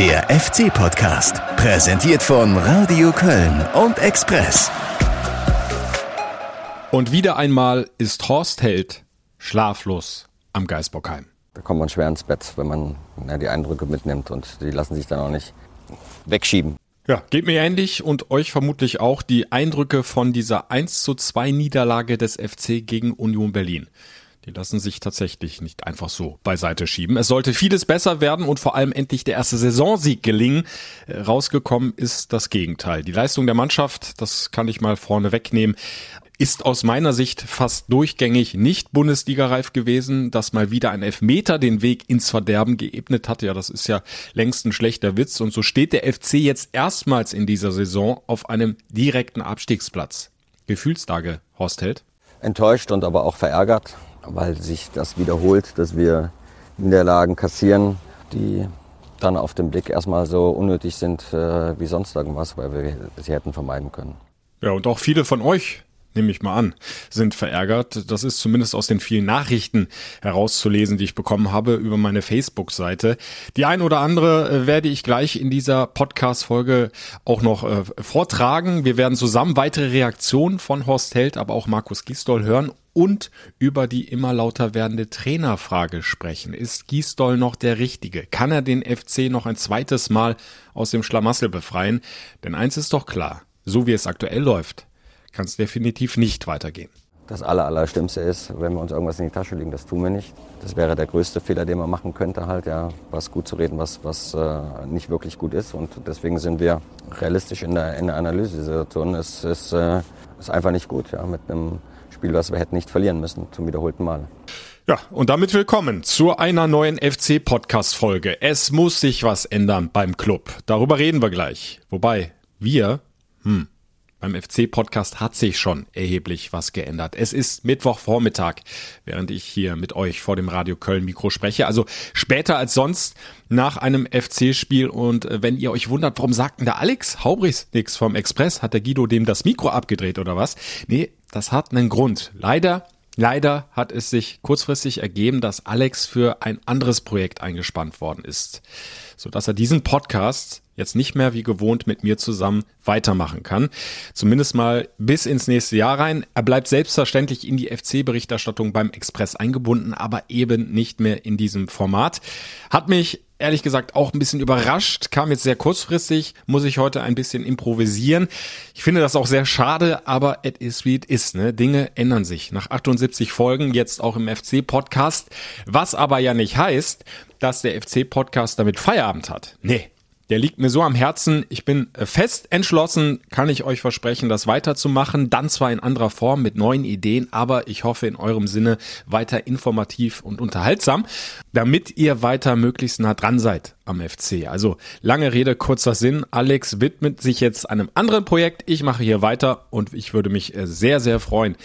Der FC-Podcast, präsentiert von Radio Köln und Express. Und wieder einmal ist Horst Held schlaflos am Geisbockheim. Da kommt man schwer ins Bett, wenn man ja, die Eindrücke mitnimmt und die lassen sich dann auch nicht wegschieben. Ja, geht mir ähnlich und euch vermutlich auch die Eindrücke von dieser 1 zu 2 Niederlage des FC gegen Union Berlin. Die lassen sich tatsächlich nicht einfach so beiseite schieben. Es sollte vieles besser werden und vor allem endlich der erste Saisonsieg gelingen. Äh, rausgekommen ist das Gegenteil. Die Leistung der Mannschaft, das kann ich mal vorne wegnehmen, ist aus meiner Sicht fast durchgängig nicht Bundesligareif gewesen, dass mal wieder ein Elfmeter den Weg ins Verderben geebnet hat. Ja, das ist ja längst ein schlechter Witz. Und so steht der FC jetzt erstmals in dieser Saison auf einem direkten Abstiegsplatz. Gefühlslage, Horst Held? Enttäuscht und aber auch verärgert weil sich das wiederholt, dass wir Niederlagen kassieren, die dann auf den Blick erstmal so unnötig sind äh, wie sonst irgendwas, weil wir sie hätten vermeiden können. Ja, und auch viele von euch nehme ich mal an, sind verärgert. Das ist zumindest aus den vielen Nachrichten herauszulesen, die ich bekommen habe über meine Facebook-Seite. Die ein oder andere äh, werde ich gleich in dieser Podcast-Folge auch noch äh, vortragen. Wir werden zusammen weitere Reaktionen von Horst Held, aber auch Markus Gisdol hören und über die immer lauter werdende Trainerfrage sprechen. Ist Gisdol noch der Richtige? Kann er den FC noch ein zweites Mal aus dem Schlamassel befreien? Denn eins ist doch klar, so wie es aktuell läuft, kann es definitiv nicht weitergehen. Das Allerallerstimmste ist, wenn wir uns irgendwas in die Tasche legen, das tun wir nicht. Das wäre der größte Fehler, den man machen könnte, halt ja, was gut zu reden, was, was äh, nicht wirklich gut ist. Und deswegen sind wir realistisch in der, in der Analysesituation. Es ist, äh, ist einfach nicht gut, ja, mit einem Spiel, was wir hätten nicht verlieren müssen, zum wiederholten Mal. Ja, und damit willkommen zu einer neuen FC-Podcast-Folge. Es muss sich was ändern beim Club. Darüber reden wir gleich. Wobei, wir, hm, beim FC-Podcast hat sich schon erheblich was geändert. Es ist Mittwochvormittag, während ich hier mit euch vor dem Radio Köln Mikro spreche. Also später als sonst nach einem FC-Spiel. Und äh, wenn ihr euch wundert, warum sagten da Alex Haubrichs nix vom Express? Hat der Guido dem das Mikro abgedreht oder was? Nee, das hat einen Grund. Leider Leider hat es sich kurzfristig ergeben, dass Alex für ein anderes Projekt eingespannt worden ist, so dass er diesen Podcast jetzt nicht mehr wie gewohnt mit mir zusammen weitermachen kann. Zumindest mal bis ins nächste Jahr rein. Er bleibt selbstverständlich in die FC-Berichterstattung beim Express eingebunden, aber eben nicht mehr in diesem Format. Hat mich ehrlich gesagt auch ein bisschen überrascht, kam jetzt sehr kurzfristig, muss ich heute ein bisschen improvisieren. Ich finde das auch sehr schade, aber it is wie it is, ne? Dinge ändern sich. Nach 78 Folgen, jetzt auch im FC-Podcast, was aber ja nicht heißt, dass der FC-Podcast damit Feierabend hat. Nee, der liegt mir so am Herzen. Ich bin äh, fest entschlossen, kann ich euch versprechen, das weiterzumachen. Dann zwar in anderer Form mit neuen Ideen, aber ich hoffe in eurem Sinne weiter informativ und unterhaltsam, damit ihr weiter möglichst nah dran seid am FC. Also lange Rede, kurzer Sinn. Alex widmet sich jetzt einem anderen Projekt. Ich mache hier weiter und ich würde mich äh, sehr, sehr freuen,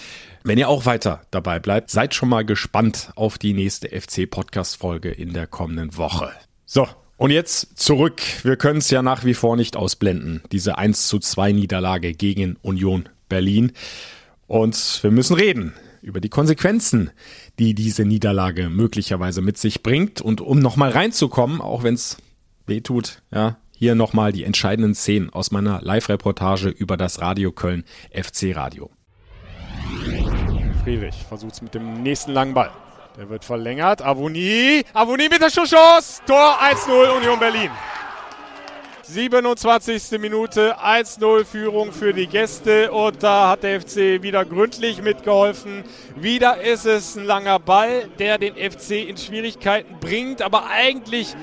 wenn ihr auch weiter dabei bleibt, seid schon mal gespannt auf die nächste FC-Podcast-Folge in der kommenden Woche. So, und jetzt zurück. Wir können es ja nach wie vor nicht ausblenden. Diese 1 zu 2 Niederlage gegen Union Berlin. Und wir müssen reden über die Konsequenzen, die diese Niederlage möglicherweise mit sich bringt. Und um nochmal reinzukommen, auch wenn es weh tut, ja, hier nochmal die entscheidenden Szenen aus meiner Live-Reportage über das Radio Köln FC Radio. Friedrich versucht es mit dem nächsten langen Ball. Der wird verlängert. Avoni. Avoni mit der Chance. Tor 1-0 Union Berlin. 27. Minute, 1-0 Führung für die Gäste und da hat der FC wieder gründlich mitgeholfen. Wieder ist es ein langer Ball, der den FC in Schwierigkeiten bringt, aber eigentlich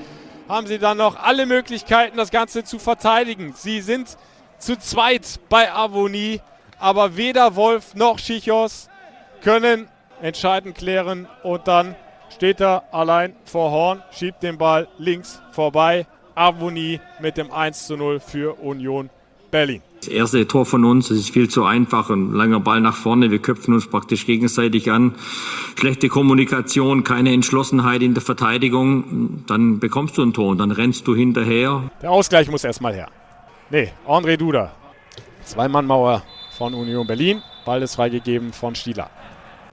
haben sie dann noch alle Möglichkeiten, das Ganze zu verteidigen. Sie sind zu zweit bei Avoni, aber weder Wolf noch Schichos können entscheidend klären und dann steht er allein vor Horn, schiebt den Ball links vorbei. Avoni mit dem 1 zu 0 für Union Berlin. Das erste Tor von uns, das ist viel zu einfach. Ein langer Ball nach vorne, wir köpfen uns praktisch gegenseitig an. Schlechte Kommunikation, keine Entschlossenheit in der Verteidigung. Dann bekommst du ein Tor und dann rennst du hinterher. Der Ausgleich muss erstmal her. Nee, André Duda. Zwei-Mann-Mauer von Union Berlin. Ball ist freigegeben von Stieler.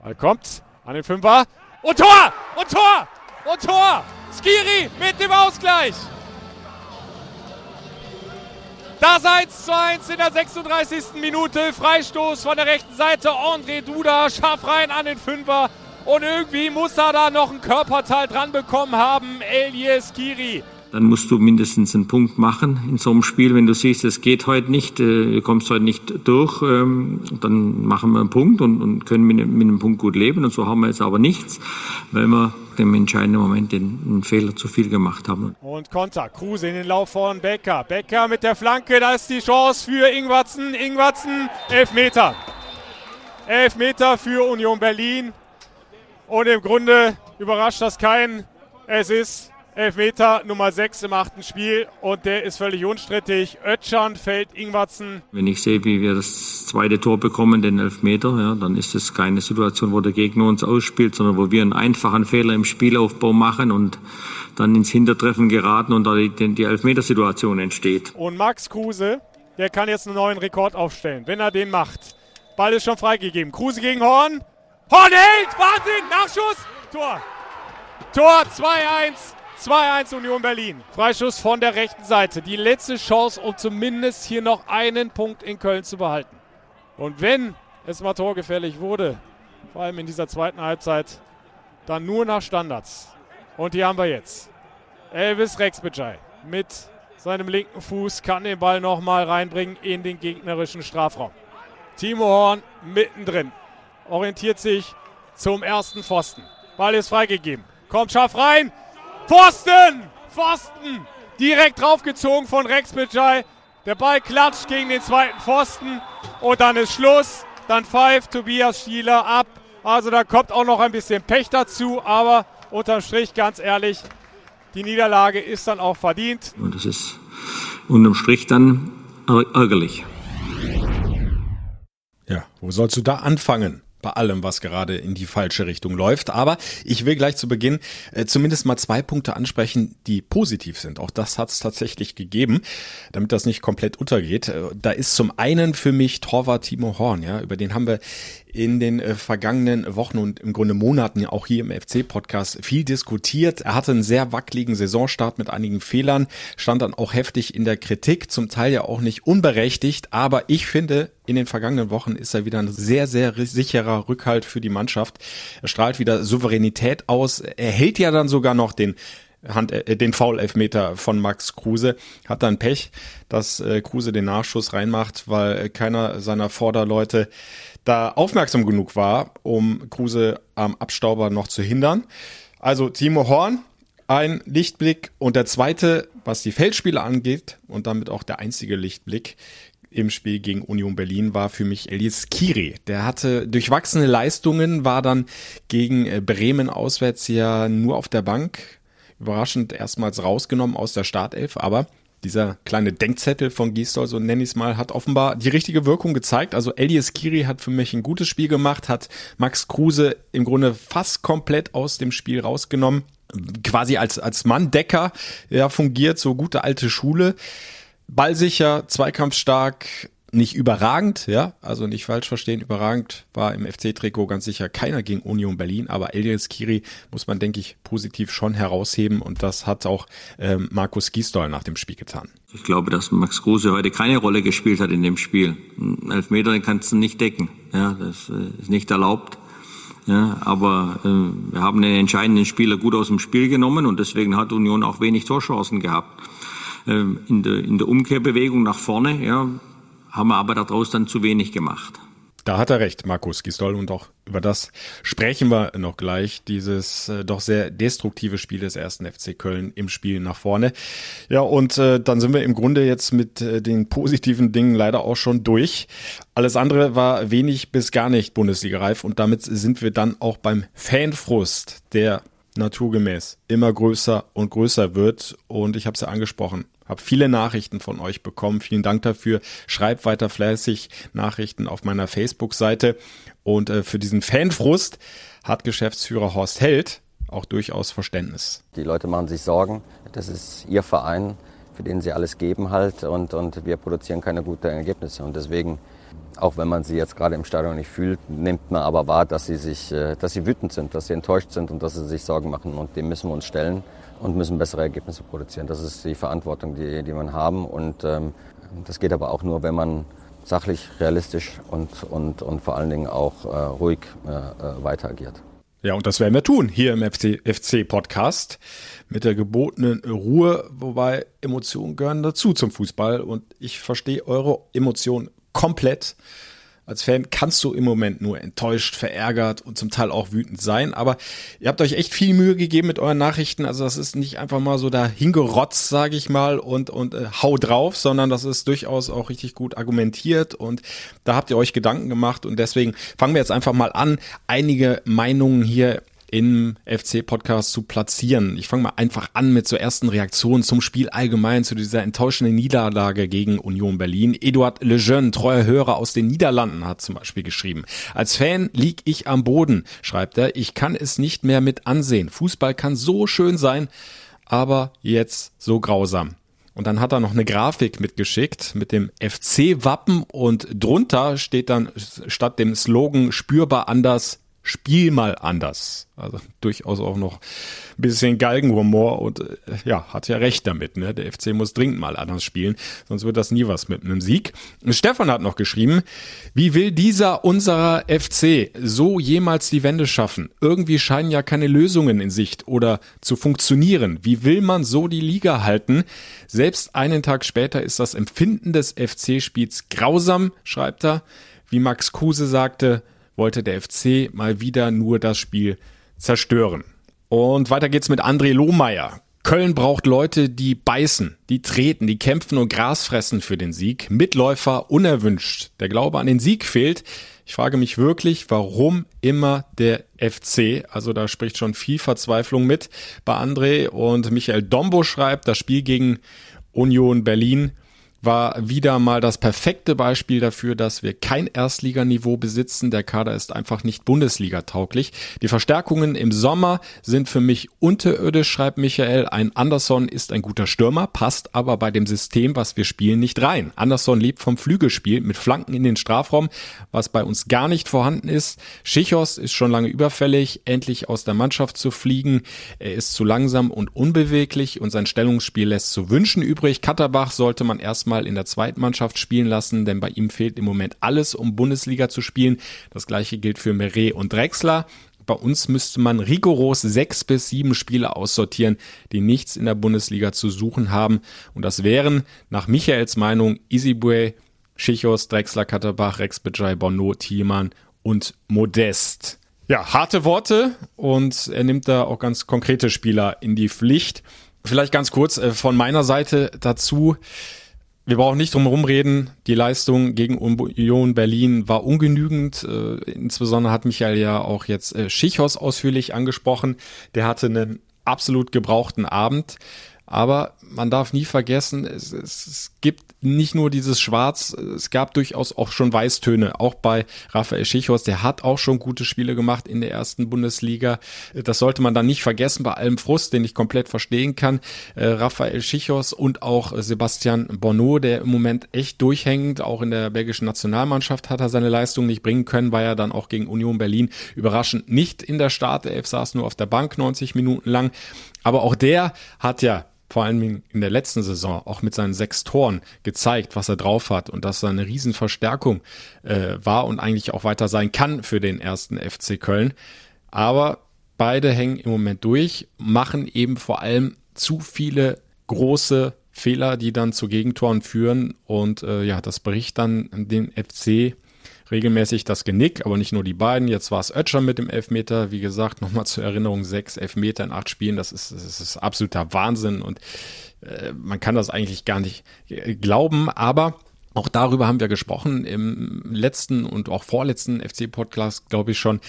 Ball kommt an den Fünfer. Und Tor! Und Tor! Und Tor! Skiri mit dem Ausgleich! Das 1 zu 1 in der 36. Minute. Freistoß von der rechten Seite. André Duda scharf rein an den Fünfer. Und irgendwie muss er da noch ein Körperteil dran bekommen haben. Elias Kiri dann musst du mindestens einen Punkt machen in so einem Spiel. Wenn du siehst, es geht heute nicht, äh, du kommst heute nicht durch, ähm, dann machen wir einen Punkt und, können mit, einem Punkt gut leben. Und so haben wir jetzt aber nichts, weil wir im entscheidenden Moment einen Fehler zu viel gemacht haben. Und Konter, Kruse in den Lauf von Becker. Becker mit der Flanke, da ist die Chance für Ingwatzen. Ingwatzen, elf Meter. Elf Meter für Union Berlin. Und im Grunde überrascht das keinen. Es ist Elfmeter Nummer 6 im achten Spiel und der ist völlig unstrittig. Ötschan fällt Ingwatzen. Wenn ich sehe, wie wir das zweite Tor bekommen, den Elfmeter, ja, dann ist es keine Situation, wo der Gegner uns ausspielt, sondern wo wir einen einfachen Fehler im Spielaufbau machen und dann ins Hintertreffen geraten und da die, die Elfmetersituation entsteht. Und Max Kruse, der kann jetzt einen neuen Rekord aufstellen, wenn er den macht. Ball ist schon freigegeben. Kruse gegen Horn. Horn hält! Wahnsinn! Nachschuss! Tor! Tor 2-1 2-1 Union Berlin. Freischuss von der rechten Seite. Die letzte Chance, um zumindest hier noch einen Punkt in Köln zu behalten. Und wenn es mal torgefährlich wurde, vor allem in dieser zweiten Halbzeit, dann nur nach Standards. Und die haben wir jetzt. Elvis Rexbejai mit seinem linken Fuß kann den Ball nochmal reinbringen in den gegnerischen Strafraum. Timo Horn mittendrin. Orientiert sich zum ersten Pfosten. Ball ist freigegeben. Kommt scharf rein. Pfosten! Pfosten! Direkt draufgezogen von Rex Bejai. Der Ball klatscht gegen den zweiten Pfosten. Und dann ist Schluss. Dann pfeift Tobias Stieler ab. Also da kommt auch noch ein bisschen Pech dazu. Aber unterm Strich, ganz ehrlich, die Niederlage ist dann auch verdient. Und das ist unterm Strich dann ärgerlich. Ja, wo sollst du da anfangen? Bei allem, was gerade in die falsche Richtung läuft. Aber ich will gleich zu Beginn äh, zumindest mal zwei Punkte ansprechen, die positiv sind. Auch das hat es tatsächlich gegeben, damit das nicht komplett untergeht. Äh, da ist zum einen für mich Torwart Timo Horn, ja, über den haben wir in den äh, vergangenen Wochen und im Grunde Monaten auch hier im FC-Podcast viel diskutiert. Er hatte einen sehr wackeligen Saisonstart mit einigen Fehlern, stand dann auch heftig in der Kritik, zum Teil ja auch nicht unberechtigt, aber ich finde, in den vergangenen Wochen ist er wieder ein sehr, sehr sicherer Rückhalt für die Mannschaft. Er strahlt wieder Souveränität aus. Er hält ja dann sogar noch den Hand, äh, den Foul-Elfmeter von Max Kruse. Hat dann Pech, dass äh, Kruse den Nachschuss reinmacht, weil äh, keiner seiner Vorderleute da aufmerksam genug war, um Kruse am Abstauber noch zu hindern. Also Timo Horn, ein Lichtblick und der zweite, was die Feldspiele angeht und damit auch der einzige Lichtblick im Spiel gegen Union Berlin war für mich Elias Kiri. Der hatte durchwachsene Leistungen, war dann gegen äh, Bremen auswärts ja nur auf der Bank. Überraschend erstmals rausgenommen aus der Startelf, aber dieser kleine Denkzettel von Gisdol, so nenne ich es mal, hat offenbar die richtige Wirkung gezeigt. Also Elias Kiri hat für mich ein gutes Spiel gemacht, hat Max Kruse im Grunde fast komplett aus dem Spiel rausgenommen. Quasi als, als Manndecker ja, fungiert, so gute alte Schule. Ballsicher, zweikampfstark, nicht überragend, ja, also nicht falsch verstehen, überragend war im FC-Trikot ganz sicher keiner gegen Union Berlin, aber Elias Kiri muss man, denke ich, positiv schon herausheben und das hat auch ähm, Markus Gisdol nach dem Spiel getan. Ich glaube, dass Max Kruse heute keine Rolle gespielt hat in dem Spiel. Elfmeter den kannst du nicht decken, ja, das äh, ist nicht erlaubt. Ja, aber äh, wir haben den entscheidenden Spieler gut aus dem Spiel genommen und deswegen hat Union auch wenig Torchancen gehabt. Ähm, in der, in der Umkehrbewegung nach vorne, ja, haben wir aber daraus dann zu wenig gemacht. Da hat er recht, Markus Gisdol, und auch über das sprechen wir noch gleich, dieses äh, doch sehr destruktive Spiel des ersten FC Köln im Spiel nach vorne. Ja, und äh, dann sind wir im Grunde jetzt mit äh, den positiven Dingen leider auch schon durch. Alles andere war wenig bis gar nicht Bundesliga-reif und damit sind wir dann auch beim Fanfrust, der naturgemäß immer größer und größer wird. Und ich habe es ja angesprochen, habe viele Nachrichten von euch bekommen. Vielen Dank dafür. Schreibt weiter fleißig Nachrichten auf meiner Facebook-Seite. Und äh, für diesen Fanfrust hat Geschäftsführer Horst Held auch durchaus Verständnis. Die Leute machen sich Sorgen. Das ist ihr Verein, für den sie alles geben halt. Und, und wir produzieren keine guten Ergebnisse. Und deswegen auch wenn man sie jetzt gerade im Stadion nicht fühlt, nimmt man aber wahr, dass sie, sich, äh, dass sie wütend sind, dass sie enttäuscht sind und dass sie sich Sorgen machen. Und dem müssen wir uns stellen und müssen bessere Ergebnisse produzieren. Das ist die Verantwortung, die, die man haben. Und ähm, Das geht aber auch nur, wenn man sachlich, realistisch und, und, und vor allen Dingen auch äh, ruhig äh, äh weiter agiert. Ja, und das werden wir tun hier im FC, FC Podcast mit der gebotenen Ruhe, wobei Emotionen gehören dazu zum Fußball und ich verstehe eure Emotionen komplett. Als Fan kannst du im Moment nur enttäuscht, verärgert und zum Teil auch wütend sein. Aber ihr habt euch echt viel Mühe gegeben mit euren Nachrichten. Also das ist nicht einfach mal so da hingerotzt, sage ich mal, und, und äh, hau drauf, sondern das ist durchaus auch richtig gut argumentiert. Und da habt ihr euch Gedanken gemacht. Und deswegen fangen wir jetzt einfach mal an, einige Meinungen hier im FC-Podcast zu platzieren. Ich fange mal einfach an mit zur ersten Reaktion zum Spiel allgemein, zu dieser enttäuschenden Niederlage gegen Union Berlin. Eduard Lejeune, treuer Hörer aus den Niederlanden, hat zum Beispiel geschrieben. Als Fan lieg ich am Boden, schreibt er. Ich kann es nicht mehr mit ansehen. Fußball kann so schön sein, aber jetzt so grausam. Und dann hat er noch eine Grafik mitgeschickt mit dem FC-Wappen und drunter steht dann statt dem Slogan spürbar anders Spiel mal anders. Also durchaus auch noch ein bisschen Galgenhumor und äh, ja, hat ja recht damit. Ne? Der FC muss dringend mal anders spielen, sonst wird das nie was mit einem Sieg. Stefan hat noch geschrieben, wie will dieser unserer FC so jemals die Wende schaffen? Irgendwie scheinen ja keine Lösungen in Sicht oder zu funktionieren. Wie will man so die Liga halten? Selbst einen Tag später ist das Empfinden des FC-Spiels grausam, schreibt er. Wie Max Kruse sagte, wollte der FC mal wieder nur das Spiel zerstören. Und weiter geht's mit André Lohmeier. Köln braucht Leute, die beißen, die treten, die kämpfen und Gras fressen für den Sieg. Mitläufer unerwünscht. Der Glaube an den Sieg fehlt. Ich frage mich wirklich, warum immer der FC? Also da spricht schon viel Verzweiflung mit bei André und Michael Dombo schreibt, das Spiel gegen Union Berlin war wieder mal das perfekte Beispiel dafür, dass wir kein Erstliganiveau besitzen. Der Kader ist einfach nicht Bundesliga-tauglich. Die Verstärkungen im Sommer sind für mich unterirdisch, schreibt Michael. Ein Anderson ist ein guter Stürmer, passt aber bei dem System, was wir spielen, nicht rein. Anderson lebt vom Flügelspiel mit Flanken in den Strafraum, was bei uns gar nicht vorhanden ist. Schichos ist schon lange überfällig, endlich aus der Mannschaft zu fliegen. Er ist zu langsam und unbeweglich und sein Stellungsspiel lässt zu wünschen übrig. Katterbach sollte man erstmal mal in der zweiten Mannschaft spielen lassen, denn bei ihm fehlt im Moment alles, um Bundesliga zu spielen. Das gleiche gilt für Meret und Drexler. Bei uns müsste man rigoros sechs bis sieben Spieler aussortieren, die nichts in der Bundesliga zu suchen haben. Und das wären nach Michaels Meinung Isibue, Schichos, Drexler, Katterbach, Rex Bejai, Bono, Thielmann und Modest. Ja, harte Worte und er nimmt da auch ganz konkrete Spieler in die Pflicht. Vielleicht ganz kurz äh, von meiner Seite dazu. Wir brauchen nicht drum herum reden. Die Leistung gegen Union Berlin war ungenügend. Äh, insbesondere hat Michael ja auch jetzt äh, Schichos ausführlich angesprochen. Der hatte einen absolut gebrauchten Abend. Aber man darf nie vergessen, es, es, es, gibt nicht nur dieses Schwarz, es gab durchaus auch schon Weißtöne, auch bei Raphael Schichos, der hat auch schon gute Spiele gemacht in der ersten Bundesliga. Das sollte man dann nicht vergessen, bei allem Frust, den ich komplett verstehen kann. Äh, Raphael Schichos und auch Sebastian Bonneau, der im Moment echt durchhängt, auch in der belgischen Nationalmannschaft hat er seine Leistung nicht bringen können, war ja dann auch gegen Union Berlin überraschend nicht in der Startelf, saß nur auf der Bank 90 Minuten lang. Aber auch der hat ja vor allem in der letzten Saison auch mit seinen sechs Toren gezeigt, was er drauf hat und dass er eine Riesenverstärkung äh, war und eigentlich auch weiter sein kann für den ersten FC Köln. Aber beide hängen im Moment durch, machen eben vor allem zu viele große Fehler, die dann zu Gegentoren führen und äh, ja, das bricht dann den FC regelmäßig das Genick, aber nicht nur die beiden. Jetzt war es Ötscher mit dem Elfmeter. Wie gesagt, nochmal zur Erinnerung, sechs Elfmeter in acht Spielen, das ist, das ist absoluter Wahnsinn und äh, man kann das eigentlich gar nicht äh, glauben, aber auch darüber haben wir gesprochen im letzten und auch vorletzten FC-Podcast, glaube ich schon.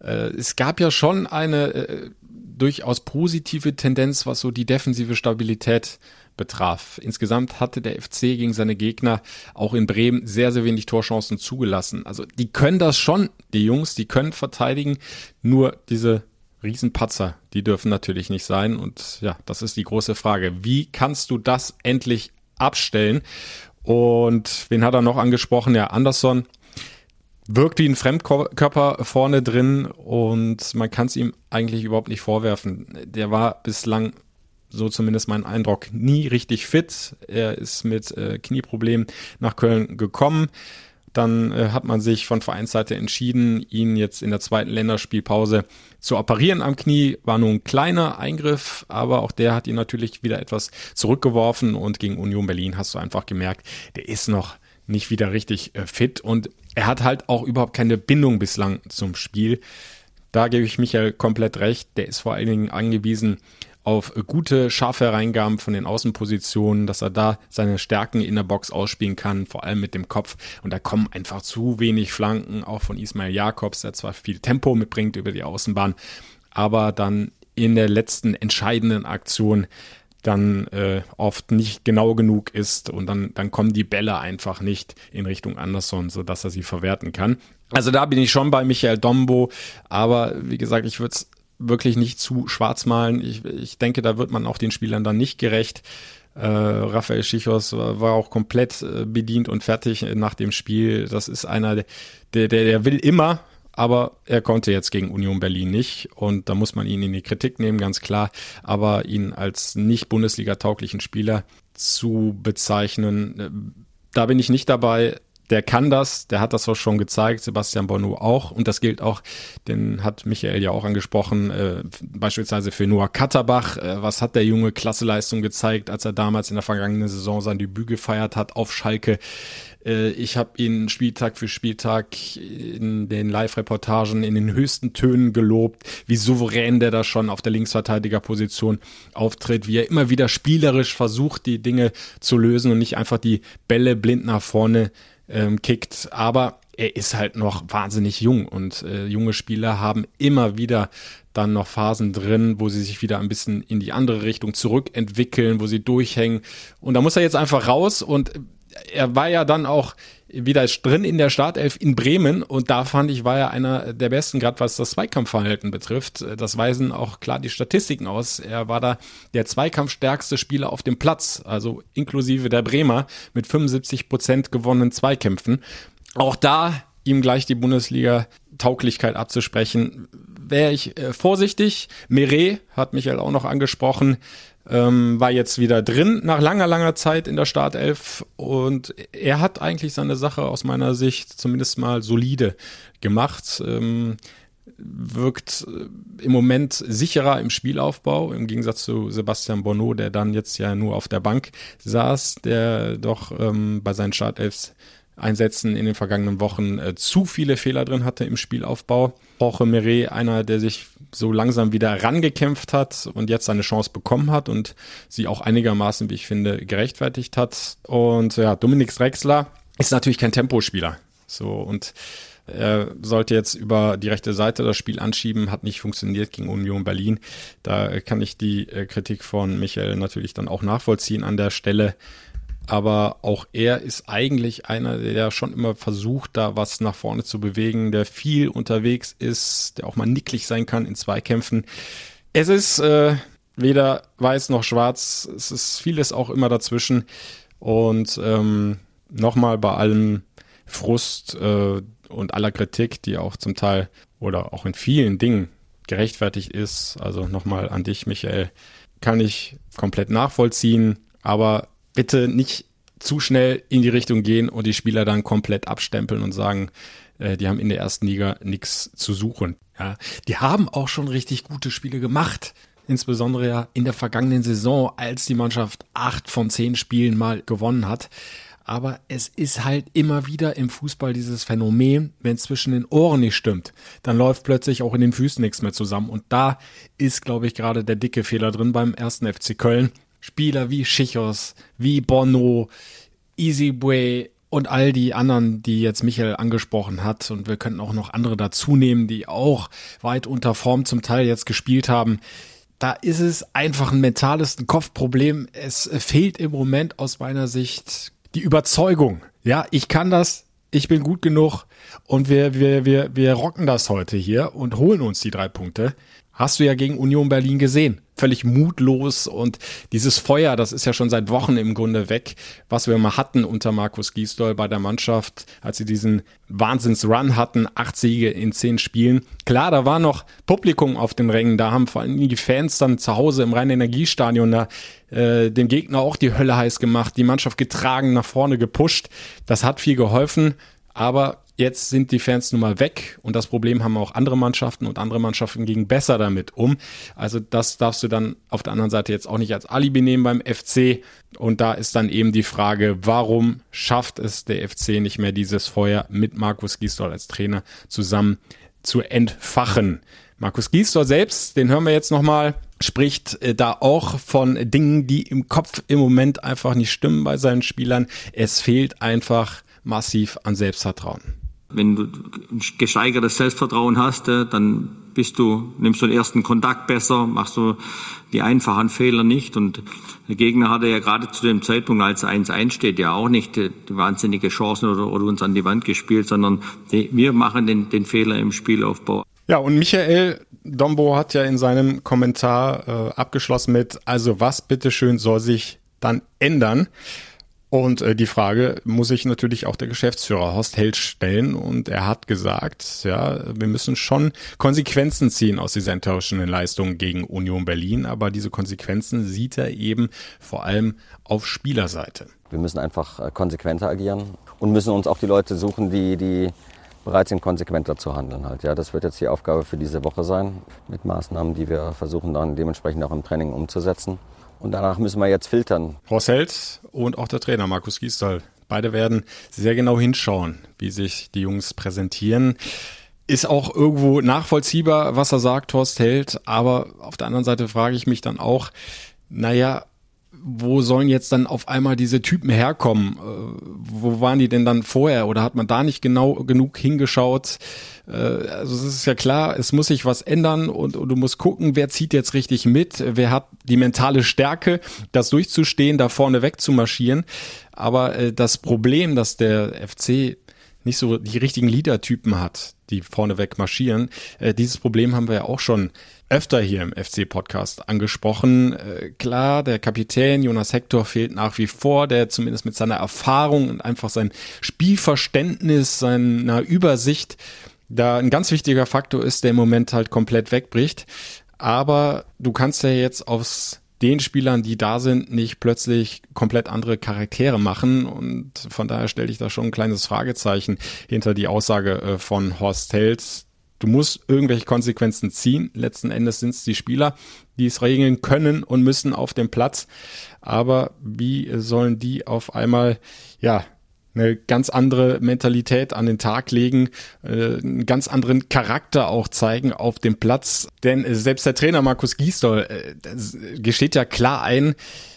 Äh, es gab ja schon eine äh, durchaus positive Tendenz, was so die defensive Stabilität betraf. Insgesamt hatte der FC gegen seine Gegner auch in Bremen sehr, sehr wenig Torchancen zugelassen. Also die können das schon, die Jungs, die können verteidigen, nur diese Riesenpatzer, die dürfen natürlich nicht sein. Und ja, das ist die große Frage. Wie kannst du das endlich abstellen? Und wen hat er noch angesprochen? Ja, Anderson wirkt wie ein Fremdkörper vorne drin und man kann es ihm eigentlich überhaupt nicht vorwerfen. Der war bislang so zumindest mein Eindruck, nie richtig fit. Er ist mit äh, Knieproblemen nach Köln gekommen. Dann äh, hat man sich von Vereinsseite entschieden, ihn jetzt in der zweiten Länderspielpause zu operieren am Knie. War nur ein kleiner Eingriff, aber auch der hat ihn natürlich wieder etwas zurückgeworfen und gegen Union Berlin hast du einfach gemerkt, der ist noch nicht wieder richtig äh, fit und er hat halt auch überhaupt keine Bindung bislang zum Spiel. Da gebe ich Michael komplett recht. Der ist vor allen Dingen angewiesen auf gute, scharfe Reingaben von den Außenpositionen, dass er da seine Stärken in der Box ausspielen kann, vor allem mit dem Kopf. Und da kommen einfach zu wenig Flanken, auch von Ismail Jakobs, der zwar viel Tempo mitbringt über die Außenbahn, aber dann in der letzten entscheidenden Aktion dann äh, oft nicht genau genug ist und dann, dann kommen die Bälle einfach nicht in Richtung Anderson, sodass er sie verwerten kann. Also da bin ich schon bei Michael Dombo, aber wie gesagt, ich würde es wirklich nicht zu schwarz malen. Ich, ich denke, da wird man auch den Spielern dann nicht gerecht. Äh, Raphael Schichos war auch komplett äh, bedient und fertig nach dem Spiel. Das ist einer, der, der, der will immer, aber er konnte jetzt gegen Union Berlin nicht und da muss man ihn in die Kritik nehmen, ganz klar. Aber ihn als nicht Bundesliga-tauglichen Spieler zu bezeichnen, äh, da bin ich nicht dabei der kann das, der hat das auch schon gezeigt, Sebastian Bonneau auch. Und das gilt auch, den hat Michael ja auch angesprochen, äh, beispielsweise für Noah Katterbach. Äh, was hat der junge Klasseleistung gezeigt, als er damals in der vergangenen Saison sein Debüt gefeiert hat auf Schalke? Äh, ich habe ihn Spieltag für Spieltag in den Live-Reportagen in den höchsten Tönen gelobt, wie souverän der da schon auf der Linksverteidigerposition auftritt, wie er immer wieder spielerisch versucht, die Dinge zu lösen und nicht einfach die Bälle blind nach vorne ähm, kickt. Aber er ist halt noch wahnsinnig jung und äh, junge Spieler haben immer wieder dann noch Phasen drin, wo sie sich wieder ein bisschen in die andere Richtung zurückentwickeln, wo sie durchhängen. Und da muss er jetzt einfach raus und er war ja dann auch wieder drin in der Startelf in Bremen und da fand ich, war er einer der besten, gerade was das Zweikampfverhalten betrifft. Das weisen auch klar die Statistiken aus. Er war da der zweikampfstärkste Spieler auf dem Platz, also inklusive der Bremer mit 75 Prozent gewonnenen Zweikämpfen. Auch da ihm gleich die Bundesliga-Tauglichkeit abzusprechen, wäre ich äh, vorsichtig. Meret hat Michael auch noch angesprochen ähm, war jetzt wieder drin nach langer, langer Zeit in der Startelf und er hat eigentlich seine Sache aus meiner Sicht zumindest mal solide gemacht. Ähm, wirkt äh, im Moment sicherer im Spielaufbau, im Gegensatz zu Sebastian Bonneau, der dann jetzt ja nur auf der Bank saß, der doch ähm, bei seinen Startelfs Einsätzen in den vergangenen Wochen äh, zu viele Fehler drin hatte im Spielaufbau. Jorge Meret, einer, der sich so langsam wieder rangekämpft hat und jetzt seine Chance bekommen hat und sie auch einigermaßen, wie ich finde, gerechtfertigt hat. Und ja, Dominik Drexler ist natürlich kein Tempospieler. So und er sollte jetzt über die rechte Seite das Spiel anschieben, hat nicht funktioniert gegen Union Berlin. Da kann ich die äh, Kritik von Michael natürlich dann auch nachvollziehen an der Stelle aber auch er ist eigentlich einer, der schon immer versucht, da was nach vorne zu bewegen, der viel unterwegs ist, der auch mal nicklig sein kann in Zweikämpfen. Es ist äh, weder weiß noch schwarz, es ist vieles auch immer dazwischen. Und ähm, nochmal bei allem Frust äh, und aller Kritik, die auch zum Teil oder auch in vielen Dingen gerechtfertigt ist, also nochmal an dich, Michael, kann ich komplett nachvollziehen, aber bitte nicht zu schnell in die Richtung gehen und die Spieler dann komplett abstempeln und sagen, äh, die haben in der ersten Liga nichts zu suchen. Ja, die haben auch schon richtig gute Spiele gemacht. Insbesondere ja in der vergangenen Saison, als die Mannschaft acht von zehn Spielen mal gewonnen hat. Aber es ist halt immer wieder im Fußball dieses Phänomen, wenn es zwischen den Ohren nicht stimmt, dann läuft plötzlich auch in den Füßen nichts mehr zusammen. Und da ist, glaube ich, gerade der dicke Fehler drin beim ersten FC Köln. Spieler wie Schichos, wie Bono, Easyway und all die anderen, die jetzt Michael angesprochen hat. Und wir könnten auch noch andere dazu nehmen, die auch weit unter Form zum Teil jetzt gespielt haben. Da ist es einfach ein mentales ein Kopfproblem. Es fehlt im Moment aus meiner Sicht die Überzeugung. Ja, ich kann das, ich bin gut genug und wir, wir, wir, wir rocken das heute hier und holen uns die drei Punkte. Hast du ja gegen Union Berlin gesehen völlig mutlos und dieses Feuer, das ist ja schon seit Wochen im Grunde weg, was wir mal hatten unter Markus Giesdoll bei der Mannschaft, als sie diesen Wahnsinns-Run hatten, acht Siege in zehn Spielen. Klar, da war noch Publikum auf den Rängen, da haben vor allem die Fans dann zu Hause im Rhein-Energiestadion da äh, dem Gegner auch die Hölle heiß gemacht, die Mannschaft getragen, nach vorne gepusht. Das hat viel geholfen, aber Jetzt sind die Fans nun mal weg und das Problem haben auch andere Mannschaften und andere Mannschaften gingen besser damit um. Also das darfst du dann auf der anderen Seite jetzt auch nicht als Alibi nehmen beim FC. Und da ist dann eben die Frage, warum schafft es der FC nicht mehr dieses Feuer mit Markus Gisdol als Trainer zusammen zu entfachen? Markus Gisdol selbst, den hören wir jetzt nochmal, spricht äh, da auch von Dingen, die im Kopf im Moment einfach nicht stimmen bei seinen Spielern. Es fehlt einfach massiv an Selbstvertrauen. Wenn du ein gesteigertes Selbstvertrauen hast, äh, dann bist du, nimmst du den ersten Kontakt besser, machst du die einfachen Fehler nicht. Und der Gegner hatte ja gerade zu dem Zeitpunkt, als 1-1 steht, ja auch nicht die, die wahnsinnige Chancen oder, oder, uns an die Wand gespielt, sondern die, wir machen den, den Fehler im Spielaufbau. Ja, und Michael Dombo hat ja in seinem Kommentar äh, abgeschlossen mit, also was bitteschön soll sich dann ändern? Und äh, die Frage muss sich natürlich auch der Geschäftsführer Horst Held stellen. Und er hat gesagt, ja, wir müssen schon Konsequenzen ziehen aus dieser enttäuschenden Leistung gegen Union Berlin. Aber diese Konsequenzen sieht er eben vor allem auf Spielerseite. Wir müssen einfach äh, konsequenter agieren und müssen uns auch die Leute suchen, die, die bereit sind, konsequenter zu handeln. Halt. Ja, das wird jetzt die Aufgabe für diese Woche sein, mit Maßnahmen, die wir versuchen dann dementsprechend auch im Training umzusetzen. Und danach müssen wir jetzt filtern. Horst Held und auch der Trainer Markus Giestal. Beide werden sehr genau hinschauen, wie sich die Jungs präsentieren. Ist auch irgendwo nachvollziehbar, was er sagt, Horst Held. Aber auf der anderen Seite frage ich mich dann auch, naja, wo sollen jetzt dann auf einmal diese Typen herkommen? Wo waren die denn dann vorher? Oder hat man da nicht genau genug hingeschaut? Äh, also es ist ja klar, es muss sich was ändern und, und, du musst gucken, wer zieht jetzt richtig mit, wer hat die mentale Stärke, das durchzustehen, da vorne wegzumarschieren. Aber äh, das Problem, dass der FC nicht so die richtigen Leader-Typen hat, die vorneweg marschieren. Äh, dieses Problem haben wir ja auch schon öfter hier im FC-Podcast angesprochen. Äh, klar, der Kapitän Jonas Hector fehlt nach wie vor, der zumindest mit seiner Erfahrung und einfach sein Spielverständnis, seiner Übersicht da ein ganz wichtiger Faktor ist, der im Moment halt komplett wegbricht. Aber du kannst ja jetzt aus den Spielern, die da sind, nicht plötzlich komplett andere Charaktere machen. Und von daher stelle ich da schon ein kleines Fragezeichen hinter die Aussage äh, von Horst Held. Du musst irgendwelche Konsequenzen ziehen. Letzten Endes sind es die Spieler, die es regeln können und müssen auf dem Platz. Aber wie sollen die auf einmal, ja, eine ganz andere Mentalität an den Tag legen, äh, einen ganz anderen Charakter auch zeigen auf dem Platz. Denn äh, selbst der Trainer Markus Giesdoll äh, gesteht ja klar ein,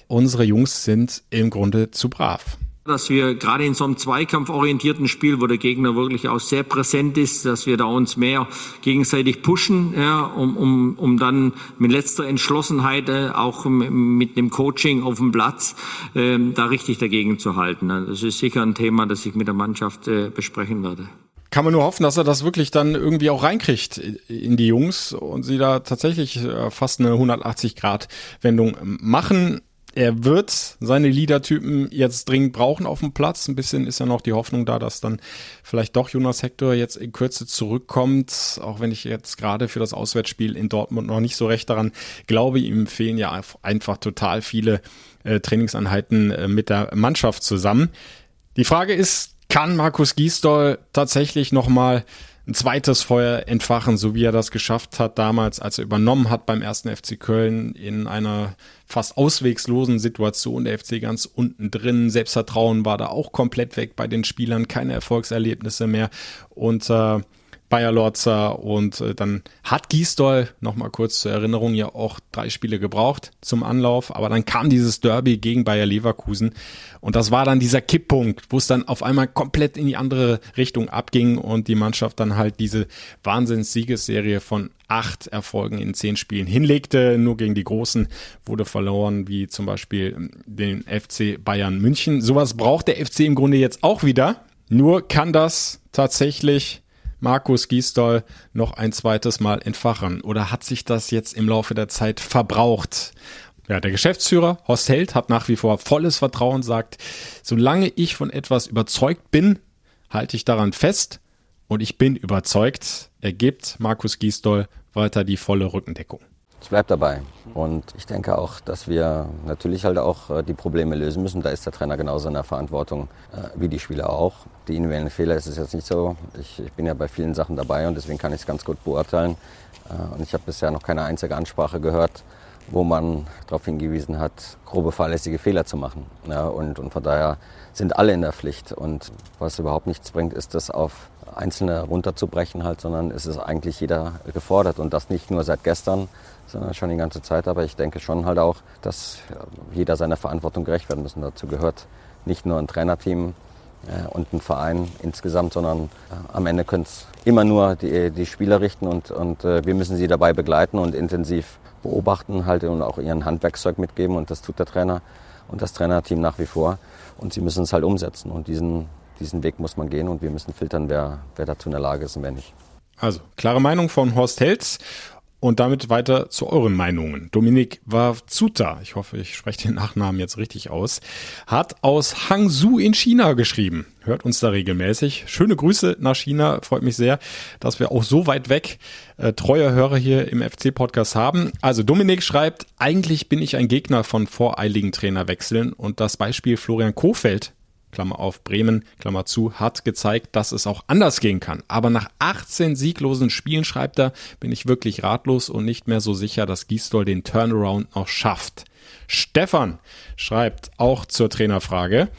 unsere Jungs sind im Grunde zu brav dass wir gerade in so einem zweikampforientierten Spiel, wo der Gegner wirklich auch sehr präsent ist, dass wir da uns mehr gegenseitig pushen, ja, um, um, um dann mit letzter Entschlossenheit äh, auch mit dem Coaching auf dem Platz äh, da richtig dagegen zu halten. Das ist sicher ein Thema, das ich mit der Mannschaft äh, besprechen werde kann man nur hoffen, dass er das wirklich dann irgendwie auch reinkriegt in die Jungs und sie da tatsächlich äh, fast eine 180-Grad-Wendung machen er wird seine Leader-Typen jetzt dringend brauchen auf dem Platz. Ein bisschen ist ja noch die Hoffnung da, dass dann vielleicht doch Jonas Hector jetzt in Kürze zurückkommt. Auch wenn ich jetzt gerade für das Auswärtsspiel in Dortmund noch nicht so recht daran glaube. Ihm fehlen ja einfach total viele äh, Trainingseinheiten äh, mit der Mannschaft zusammen. Die Frage ist, kann Markus Giesdoll tatsächlich nochmal ein zweites Feuer entfachen, so wie er das geschafft hat damals, als er übernommen hat beim ersten FC Köln in einer fast auswegslosen Situation. Der FC ganz unten drin. Selbstvertrauen war da auch komplett weg bei den Spielern. Keine Erfolgserlebnisse mehr. Und äh, Bayer Lorzer und äh, dann hat Giesdoll, nochmal kurz zur Erinnerung, ja auch drei Spiele gebraucht zum Anlauf, aber dann kam dieses Derby gegen Bayer Leverkusen und das war dann dieser Kipppunkt, wo es dann auf einmal komplett in die andere Richtung abging und die Mannschaft dann halt diese Wahnsinns-Siegesserie von acht Erfolgen in zehn Spielen hinlegte. Nur gegen die Großen wurde verloren, wie zum Beispiel ähm, den FC Bayern München. Sowas braucht der FC im Grunde jetzt auch wieder. Nur kann das tatsächlich Markus Gisdol noch ein zweites Mal entfachen? Oder hat sich das jetzt im Laufe der Zeit verbraucht? Ja, der Geschäftsführer Horst Held hat nach wie vor volles Vertrauen, sagt, solange ich von etwas überzeugt bin, halte ich daran fest und ich bin überzeugt, er gibt Markus Gisdol weiter die volle Rückendeckung. Es bleibt dabei. Und ich denke auch, dass wir natürlich halt auch äh, die Probleme lösen müssen. Da ist der Trainer genauso in der Verantwortung äh, wie die Spieler auch. Die individuellen Fehler ist es jetzt nicht so. Ich, ich bin ja bei vielen Sachen dabei und deswegen kann ich es ganz gut beurteilen. Äh, und ich habe bisher noch keine einzige Ansprache gehört, wo man darauf hingewiesen hat, grobe fahrlässige Fehler zu machen. Ja, und, und von daher sind alle in der Pflicht. Und was überhaupt nichts bringt, ist das auf Einzelne runterzubrechen halt, sondern es ist eigentlich jeder gefordert. Und das nicht nur seit gestern, sondern schon die ganze Zeit. Aber ich denke schon halt auch, dass jeder seiner Verantwortung gerecht werden muss. dazu gehört nicht nur ein Trainerteam äh, und ein Verein insgesamt, sondern äh, am Ende können es immer nur die, die Spieler richten und, und äh, wir müssen sie dabei begleiten und intensiv beobachten halt und auch ihren Handwerkszeug mitgeben und das tut der Trainer und das Trainerteam nach wie vor und sie müssen es halt umsetzen und diesen, diesen Weg muss man gehen und wir müssen filtern, wer, wer dazu in der Lage ist und wer nicht. Also, klare Meinung von Horst Helz. Und damit weiter zu euren Meinungen. Dominik Wazuta, ich hoffe, ich spreche den Nachnamen jetzt richtig aus, hat aus Hangzhou in China geschrieben. Hört uns da regelmäßig. Schöne Grüße nach China. Freut mich sehr, dass wir auch so weit weg äh, treue Hörer hier im FC-Podcast haben. Also Dominik schreibt, eigentlich bin ich ein Gegner von voreiligen Trainerwechseln und das Beispiel Florian Kofeld Klammer auf Bremen, Klammer zu, hat gezeigt, dass es auch anders gehen kann. Aber nach 18 sieglosen Spielen, schreibt er, bin ich wirklich ratlos und nicht mehr so sicher, dass Gisdol den Turnaround noch schafft. Stefan schreibt auch zur Trainerfrage,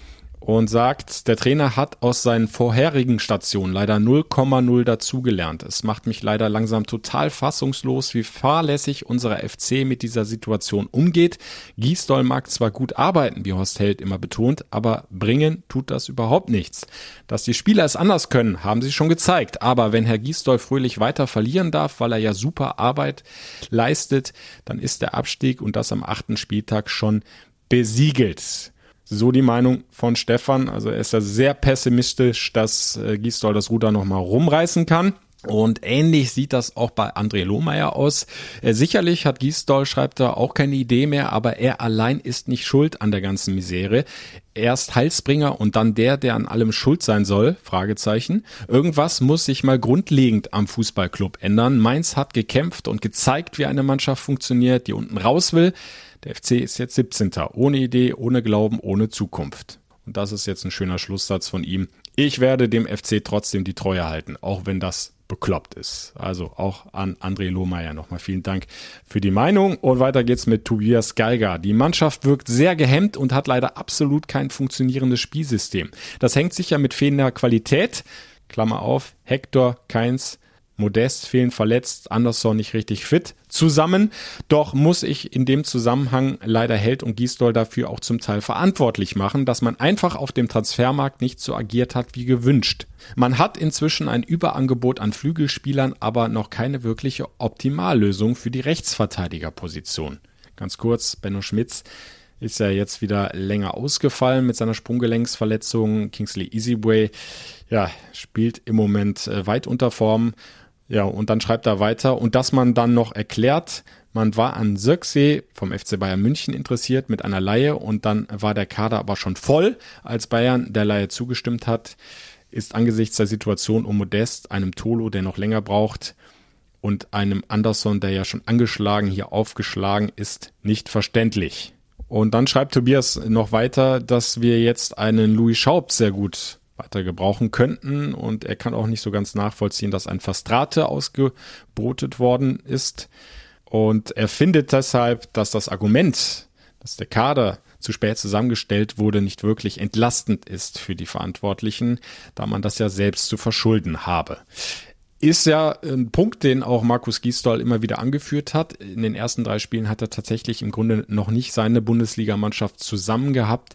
und sagt, der Trainer hat aus seinen vorherigen Stationen leider 0,0 dazugelernt. Es macht mich leider langsam total fassungslos, wie fahrlässig unser FC mit dieser Situation umgeht. Giesdoll mag zwar gut arbeiten, wie Horst Held immer betont, aber bringen tut das überhaupt nichts. Dass die Spieler es anders können, haben sie schon gezeigt. Aber wenn Herr Giesdoll fröhlich weiter verlieren darf, weil er ja super Arbeit leistet, dann ist der Abstieg und das am achten Spieltag schon besiegelt. So die Meinung von Stefan. Also er ist ja sehr pessimistisch, dass äh, Gisdol das Ruder nochmal rumreißen kann. Und ähnlich sieht das auch bei André Lohmeier aus. Äh, sicherlich hat Gisdol, schreibt er, auch keine Idee mehr, aber er allein ist nicht schuld an der ganzen Misere. Erst Heilsbringer und dann der, der an allem schuld sein soll? Fragezeichen. Irgendwas muss sich mal grundlegend am Fußballclub ändern. Mainz hat gekämpft und gezeigt, wie eine Mannschaft funktioniert, die unten raus will. Der FC ist jetzt 17. Ohne Idee, ohne Glauben, ohne Zukunft. Und das ist jetzt ein schöner Schlusssatz von ihm. Ich werde dem FC trotzdem die Treue halten, auch wenn das bekloppt ist. Also auch an André Lohmeier nochmal vielen Dank für die Meinung. Und weiter geht's mit Tobias Geiger. Die Mannschaft wirkt sehr gehemmt und hat leider absolut kein funktionierendes Spielsystem. Das hängt sicher mit fehlender Qualität, Klammer auf, Hector, Keins, Modest fehlen verletzt, Anderson nicht richtig fit zusammen. Doch muss ich in dem Zusammenhang leider Held und Gisdol dafür auch zum Teil verantwortlich machen, dass man einfach auf dem Transfermarkt nicht so agiert hat wie gewünscht. Man hat inzwischen ein Überangebot an Flügelspielern, aber noch keine wirkliche Optimallösung für die Rechtsverteidigerposition. Ganz kurz, Benno Schmitz ist ja jetzt wieder länger ausgefallen mit seiner Sprunggelenksverletzung. Kingsley Easyway ja, spielt im Moment äh, weit unter Form ja, und dann schreibt er weiter, und dass man dann noch erklärt, man war an Söcksee vom FC Bayern München interessiert mit einer Laie und dann war der Kader aber schon voll, als Bayern der Laie zugestimmt hat, ist angesichts der Situation um Modest, einem Tolo, der noch länger braucht, und einem Anderson, der ja schon angeschlagen hier aufgeschlagen ist, nicht verständlich. Und dann schreibt Tobias noch weiter, dass wir jetzt einen Louis Schaub sehr gut weiter gebrauchen könnten. Und er kann auch nicht so ganz nachvollziehen, dass ein Fastrate ausgebotet worden ist. Und er findet deshalb, dass das Argument, dass der Kader zu spät zusammengestellt wurde, nicht wirklich entlastend ist für die Verantwortlichen, da man das ja selbst zu verschulden habe. Ist ja ein Punkt, den auch Markus Gisdol immer wieder angeführt hat. In den ersten drei Spielen hat er tatsächlich im Grunde noch nicht seine Bundesligamannschaft zusammen gehabt.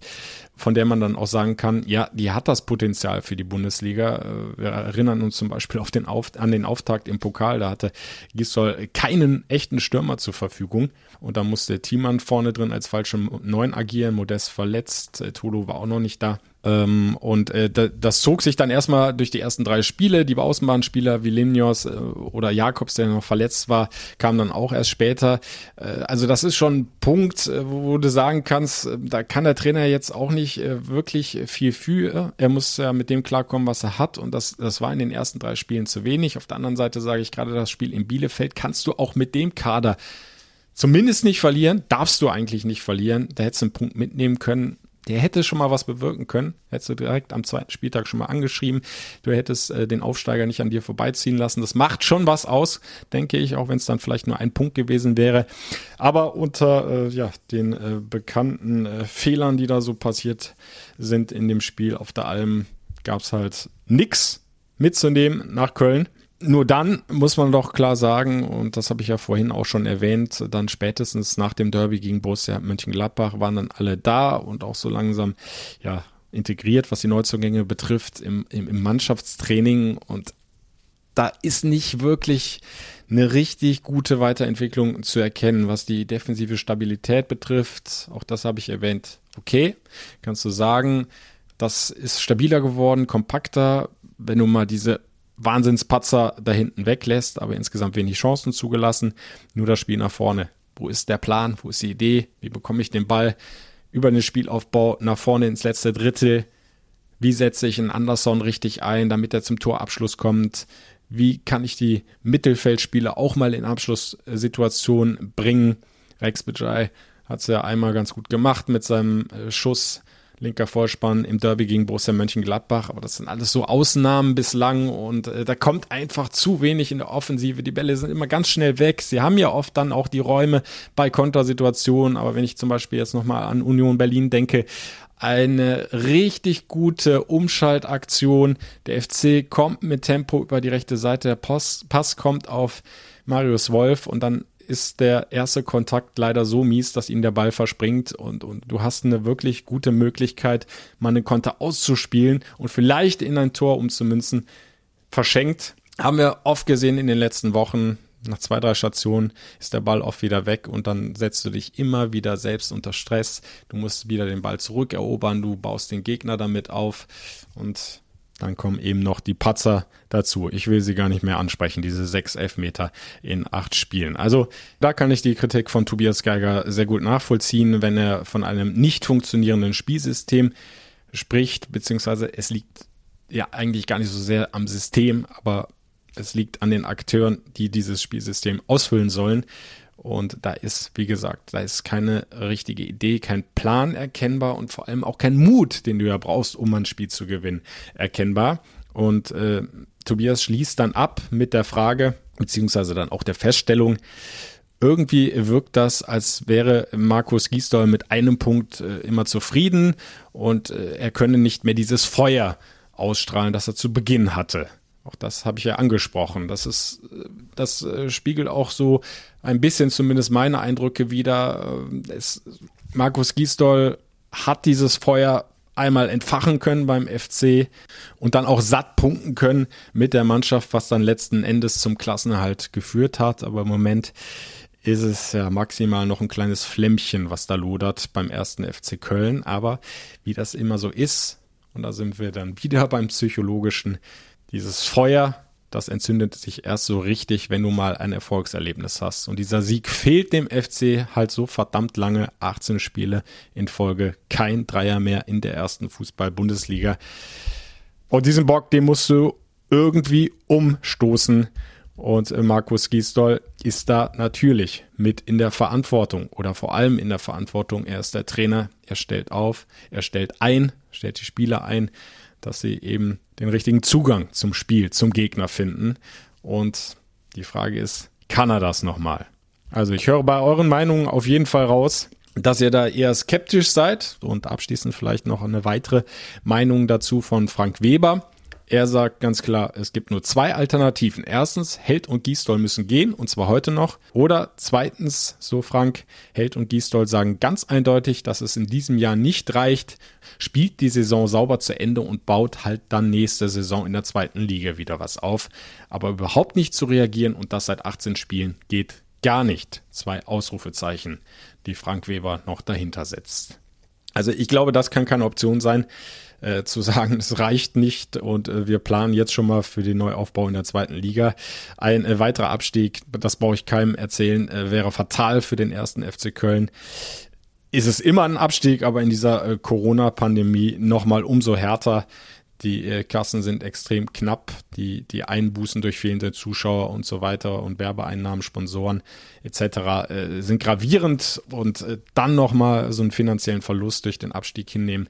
Von der man dann auch sagen kann, ja, die hat das Potenzial für die Bundesliga. Äh, wir erinnern uns zum Beispiel auf den auf, an den Auftakt im Pokal, da hatte Gisdol keinen echten Stürmer zur Verfügung und da musste Thiemann vorne drin als falsche Neun agieren, Modest verletzt, äh, Tolo war auch noch nicht da. Ähm, und äh, das zog sich dann erstmal durch die ersten drei Spiele. Die Außenbahnspieler wie Limnios oder Jakobs, der noch verletzt war, kamen dann auch erst später. Also das ist schon ein Punkt, wo du sagen kannst, da kann der Trainer jetzt auch nicht äh, wirklich viel für. Er muss ja mit dem klarkommen, was er hat. Und das, das war in den ersten drei Spielen zu wenig. Auf der anderen Seite sage ich gerade, das Spiel in Bielefeld kannst du auch mit dem Kader zumindest nicht verlieren. Darfst du eigentlich nicht verlieren. Da hättest du einen Punkt mitnehmen können der hätte schon mal was bewirken können. Hättest du direkt am zweiten Spieltag schon mal angeschrieben. Du hättest äh, den Aufsteiger nicht an dir vorbeiziehen lassen. Das macht schon was aus, denke ich, auch wenn es dann vielleicht nur ein Punkt gewesen wäre. Aber unter äh, ja, den äh, bekannten äh, Fehlern, die da so passiert sind in dem Spiel auf der Alm, gab es halt nix mitzunehmen nach Köln. Nur dann muss man doch klar sagen, und das habe ich ja vorhin auch schon erwähnt, dann spätestens nach dem Derby gegen Borussia Mönchengladbach waren dann alle da und auch so langsam ja integriert, was die Neuzugänge betrifft im, im, im Mannschaftstraining und da ist nicht wirklich eine richtig gute Weiterentwicklung zu erkennen, was die defensive Stabilität betrifft. Auch das habe ich erwähnt. Okay, kannst du sagen, das ist stabiler geworden, kompakter. Wenn du mal diese Wahnsinnspatzer da hinten weglässt, aber insgesamt wenig Chancen zugelassen. Nur das Spiel nach vorne. Wo ist der Plan? Wo ist die Idee? Wie bekomme ich den Ball über den Spielaufbau nach vorne ins letzte Drittel? Wie setze ich einen Anderson richtig ein, damit er zum Torabschluss kommt? Wie kann ich die Mittelfeldspieler auch mal in Abschlusssituationen bringen? Rex Bajai hat es ja einmal ganz gut gemacht mit seinem äh, Schuss linker Vorspann im Derby gegen Borussia Mönchengladbach. Aber das sind alles so Ausnahmen bislang und äh, da kommt einfach zu wenig in der Offensive. Die Bälle sind immer ganz schnell weg. Sie haben ja oft dann auch die Räume bei Kontersituationen. Aber wenn ich zum Beispiel jetzt nochmal an Union Berlin denke, eine richtig gute Umschaltaktion. Der FC kommt mit Tempo über die rechte Seite. Der Pass, Pass kommt auf Marius Wolf und dann ist der erste Kontakt leider so mies, dass ihnen der Ball verspringt und, und du hast eine wirklich gute Möglichkeit, mal einen Konter auszuspielen und vielleicht in ein Tor umzumünzen. Verschenkt. Haben wir oft gesehen in den letzten Wochen. Nach zwei, drei Stationen ist der Ball oft wieder weg und dann setzt du dich immer wieder selbst unter Stress. Du musst wieder den Ball zurückerobern, du baust den Gegner damit auf und dann kommen eben noch die Patzer dazu. Ich will sie gar nicht mehr ansprechen, diese sechs Elfmeter in acht Spielen. Also da kann ich die Kritik von Tobias Geiger sehr gut nachvollziehen, wenn er von einem nicht funktionierenden Spielsystem spricht, beziehungsweise es liegt ja eigentlich gar nicht so sehr am System, aber es liegt an den Akteuren, die dieses Spielsystem ausfüllen sollen. Und da ist, wie gesagt, da ist keine richtige Idee, kein Plan erkennbar und vor allem auch kein Mut, den du ja brauchst, um ein Spiel zu gewinnen, erkennbar. Und äh, Tobias schließt dann ab mit der Frage, beziehungsweise dann auch der Feststellung, irgendwie wirkt das, als wäre Markus Giesdoll mit einem Punkt äh, immer zufrieden und äh, er könne nicht mehr dieses Feuer ausstrahlen, das er zu Beginn hatte. Auch das habe ich ja angesprochen. Das ist, das äh, spiegelt auch so ein bisschen zumindest meine Eindrücke wieder. Äh, es, Markus Giesdoll hat dieses Feuer einmal entfachen können beim FC und dann auch satt punkten können mit der Mannschaft, was dann letzten Endes zum Klassenerhalt geführt hat. Aber im Moment ist es ja maximal noch ein kleines Flämmchen, was da lodert beim ersten FC Köln. Aber wie das immer so ist, und da sind wir dann wieder beim psychologischen, dieses Feuer, das entzündet sich erst so richtig, wenn du mal ein Erfolgserlebnis hast. Und dieser Sieg fehlt dem FC halt so verdammt lange. 18 Spiele in Folge, kein Dreier mehr in der ersten Fußball-Bundesliga. Und diesen Bock, den musst du irgendwie umstoßen. Und Markus Giesdoll ist da natürlich mit in der Verantwortung oder vor allem in der Verantwortung. Er ist der Trainer, er stellt auf, er stellt ein, stellt die Spieler ein dass sie eben den richtigen Zugang zum Spiel, zum Gegner finden. Und die Frage ist, kann er das nochmal? Also ich höre bei euren Meinungen auf jeden Fall raus, dass ihr da eher skeptisch seid und abschließend vielleicht noch eine weitere Meinung dazu von Frank Weber. Er sagt ganz klar, es gibt nur zwei Alternativen. Erstens, Held und Giesdoll müssen gehen, und zwar heute noch. Oder zweitens, so Frank, Held und Giesdoll sagen ganz eindeutig, dass es in diesem Jahr nicht reicht, spielt die Saison sauber zu Ende und baut halt dann nächste Saison in der zweiten Liga wieder was auf. Aber überhaupt nicht zu reagieren und das seit 18 Spielen geht gar nicht. Zwei Ausrufezeichen, die Frank Weber noch dahinter setzt. Also ich glaube, das kann keine Option sein äh, zu sagen, es reicht nicht und äh, wir planen jetzt schon mal für den Neuaufbau in der zweiten Liga. Ein äh, weiterer Abstieg, das brauche ich keinem erzählen, äh, wäre fatal für den ersten FC Köln. Ist es immer ein Abstieg, aber in dieser äh, Corona-Pandemie nochmal umso härter. Die äh, Kassen sind extrem knapp. Die, die Einbußen durch fehlende Zuschauer und so weiter und Werbeeinnahmen, Sponsoren etc. Äh, sind gravierend und äh, dann nochmal so einen finanziellen Verlust durch den Abstieg hinnehmen.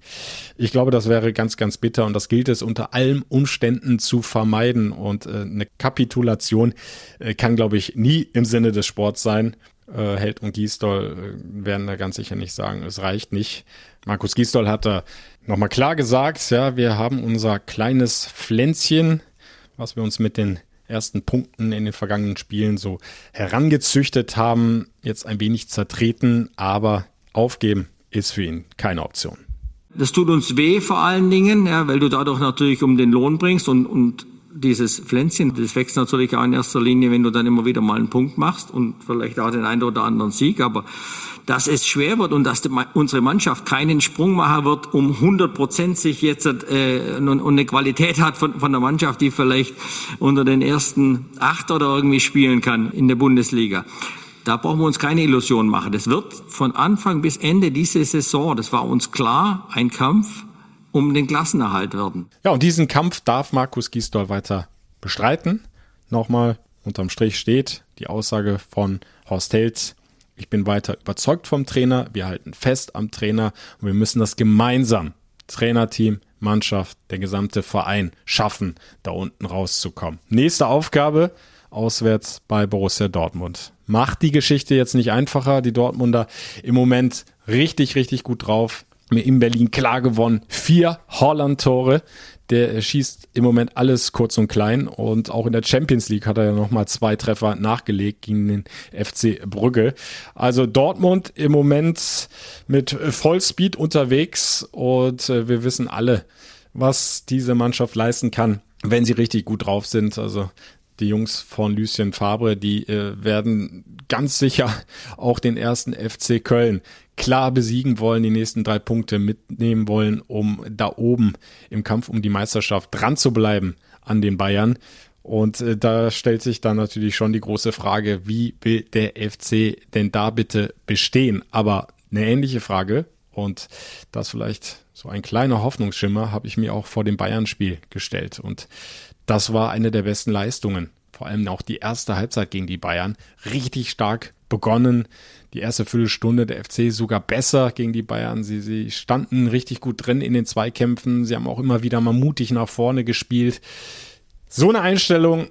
Ich glaube, das wäre ganz, ganz bitter und das gilt es unter allen Umständen zu vermeiden. Und äh, eine Kapitulation äh, kann, glaube ich, nie im Sinne des Sports sein. Äh, Held und Giesdoll werden da ganz sicher nicht sagen, es reicht nicht. Markus Giesdoll hat da nochmal klar gesagt, ja, wir haben unser kleines Pflänzchen, was wir uns mit den ersten Punkten in den vergangenen Spielen so herangezüchtet haben, jetzt ein wenig zertreten, aber aufgeben ist für ihn keine Option. Das tut uns weh vor allen Dingen, ja, weil du dadurch natürlich um den Lohn bringst und, und dieses Pflänzchen, das wächst natürlich auch in erster Linie, wenn du dann immer wieder mal einen Punkt machst und vielleicht auch den einen oder anderen Sieg, aber dass es schwer wird und dass unsere Mannschaft keinen Sprung machen wird, um 100 Prozent sich jetzt äh, und, eine Qualität hat von, von der Mannschaft, die vielleicht unter den ersten acht oder irgendwie spielen kann in der Bundesliga. Da brauchen wir uns keine Illusionen machen. Das wird von Anfang bis Ende diese Saison, das war uns klar, ein Kampf um den Klassenerhalt werden. Ja, und diesen Kampf darf Markus Gisdol weiter bestreiten. Nochmal unterm Strich steht die Aussage von Horst Helz. Ich bin weiter überzeugt vom Trainer. Wir halten fest am Trainer und wir müssen das gemeinsam, Trainerteam, Mannschaft, der gesamte Verein schaffen, da unten rauszukommen. Nächste Aufgabe, auswärts bei Borussia Dortmund. Macht die Geschichte jetzt nicht einfacher. Die Dortmunder im Moment richtig, richtig gut drauf in Berlin klar gewonnen. Vier Holland-Tore. Der schießt im Moment alles kurz und klein und auch in der Champions League hat er ja nochmal zwei Treffer nachgelegt gegen den FC Brügge. Also Dortmund im Moment mit Vollspeed unterwegs und äh, wir wissen alle, was diese Mannschaft leisten kann, wenn sie richtig gut drauf sind. Also die Jungs von Lucien Fabre, die äh, werden ganz sicher auch den ersten FC Köln klar besiegen wollen, die nächsten drei Punkte mitnehmen wollen, um da oben im Kampf um die Meisterschaft dran zu bleiben an den Bayern. Und äh, da stellt sich dann natürlich schon die große Frage, wie will der FC denn da bitte bestehen? Aber eine ähnliche Frage und das vielleicht so ein kleiner Hoffnungsschimmer habe ich mir auch vor dem Bayern-Spiel gestellt. Und das war eine der besten Leistungen. Vor allem auch die erste Halbzeit gegen die Bayern. Richtig stark begonnen. Die erste Viertelstunde der FC sogar besser gegen die Bayern. Sie, sie standen richtig gut drin in den Zweikämpfen. Sie haben auch immer wieder mal mutig nach vorne gespielt. So eine Einstellung,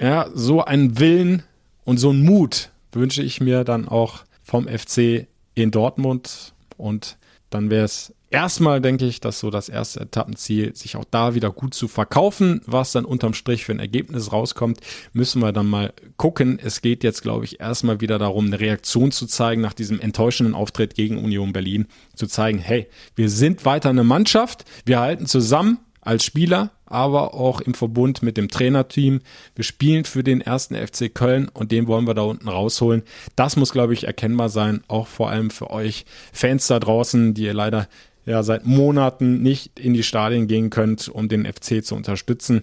ja, so ein Willen und so ein Mut wünsche ich mir dann auch vom FC in Dortmund. Und dann wäre es erstmal denke ich, dass so das erste Etappenziel, sich auch da wieder gut zu verkaufen, was dann unterm Strich für ein Ergebnis rauskommt, müssen wir dann mal gucken. Es geht jetzt, glaube ich, erstmal wieder darum, eine Reaktion zu zeigen nach diesem enttäuschenden Auftritt gegen Union Berlin, zu zeigen, hey, wir sind weiter eine Mannschaft, wir halten zusammen als Spieler, aber auch im Verbund mit dem Trainerteam. Wir spielen für den ersten FC Köln und den wollen wir da unten rausholen. Das muss, glaube ich, erkennbar sein, auch vor allem für euch Fans da draußen, die ihr leider ja seit Monaten nicht in die Stadien gehen könnt, um den FC zu unterstützen.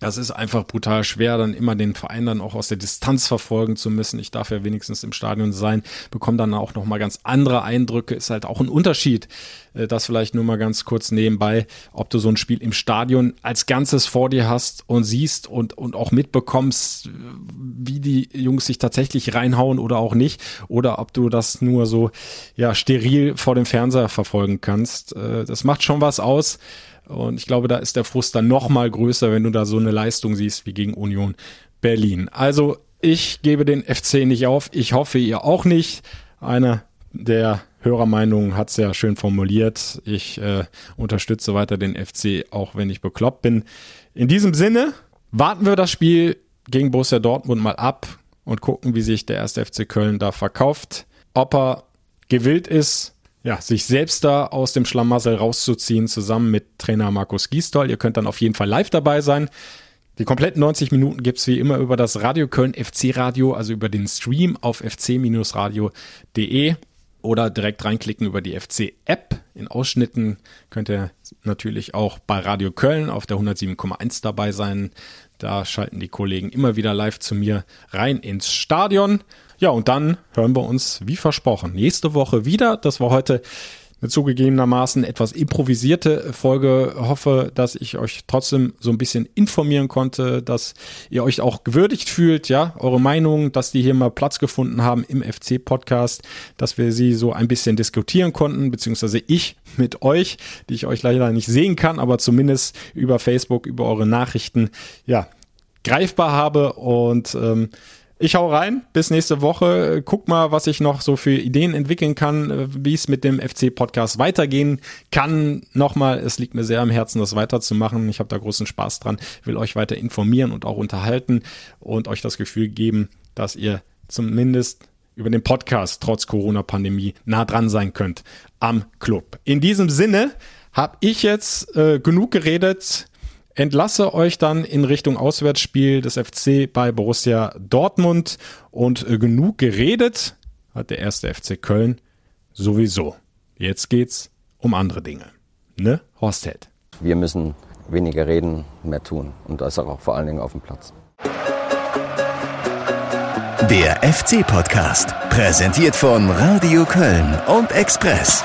Das ist einfach brutal schwer, dann immer den Verein dann auch aus der Distanz verfolgen zu müssen. Ich darf ja wenigstens im Stadion sein, bekomme dann auch nochmal ganz andere Eindrücke. Ist halt auch ein Unterschied, äh, das vielleicht nur mal ganz kurz nebenbei, ob du so ein Spiel im Stadion als Ganzes vor dir hast und siehst und, und auch mitbekommst, wie die Jungs sich tatsächlich reinhauen oder auch nicht. Oder ob du das nur so, ja, steril vor dem Fernseher verfolgen kannst. Äh, das macht schon was aus. Und ich glaube, da ist der Frust dann noch mal größer, wenn du da so eine Leistung siehst wie gegen Union Berlin. Also ich gebe den FC nicht auf. Ich hoffe, ihr auch nicht. Einer der Hörermeinung hat es ja schön formuliert. Ich äh, unterstütze weiter den FC, auch wenn ich bekloppt bin. In diesem Sinne warten wir das Spiel gegen Borussia Dortmund mal ab und gucken, wie sich der erste FC Köln da verkauft. Ob er gewillt ist, ja, sich selbst da aus dem Schlamassel rauszuziehen, zusammen mit Trainer Markus Giestol. Ihr könnt dann auf jeden Fall live dabei sein. Die kompletten 90 Minuten gibt's wie immer über das Radio Köln FC Radio, also über den Stream auf fc-radio.de oder direkt reinklicken über die FC-App. In Ausschnitten könnt ihr natürlich auch bei Radio Köln auf der 107,1 dabei sein. Da schalten die Kollegen immer wieder live zu mir rein ins Stadion. Ja, und dann hören wir uns, wie versprochen, nächste Woche wieder. Das war heute eine zugegebenermaßen etwas improvisierte Folge. Hoffe, dass ich euch trotzdem so ein bisschen informieren konnte, dass ihr euch auch gewürdigt fühlt, ja, eure Meinung, dass die hier mal Platz gefunden haben im FC-Podcast, dass wir sie so ein bisschen diskutieren konnten, beziehungsweise ich mit euch, die ich euch leider nicht sehen kann, aber zumindest über Facebook, über eure Nachrichten, ja, greifbar habe und ähm, ich hau rein, bis nächste Woche. Guck mal, was ich noch so für Ideen entwickeln kann, äh, wie es mit dem FC-Podcast weitergehen kann. Nochmal, es liegt mir sehr am Herzen, das weiterzumachen. Ich habe da großen Spaß dran, will euch weiter informieren und auch unterhalten und euch das Gefühl geben, dass ihr zumindest über den Podcast trotz Corona-Pandemie nah dran sein könnt am Club. In diesem Sinne habe ich jetzt äh, genug geredet entlasse euch dann in Richtung Auswärtsspiel des FC bei Borussia Dortmund und äh, genug geredet hat der erste FC Köln sowieso. Jetzt geht's um andere Dinge. Ne, Horst Held? Wir müssen weniger reden, mehr tun und das auch vor allen Dingen auf dem Platz. Der FC-Podcast, präsentiert von Radio Köln und Express.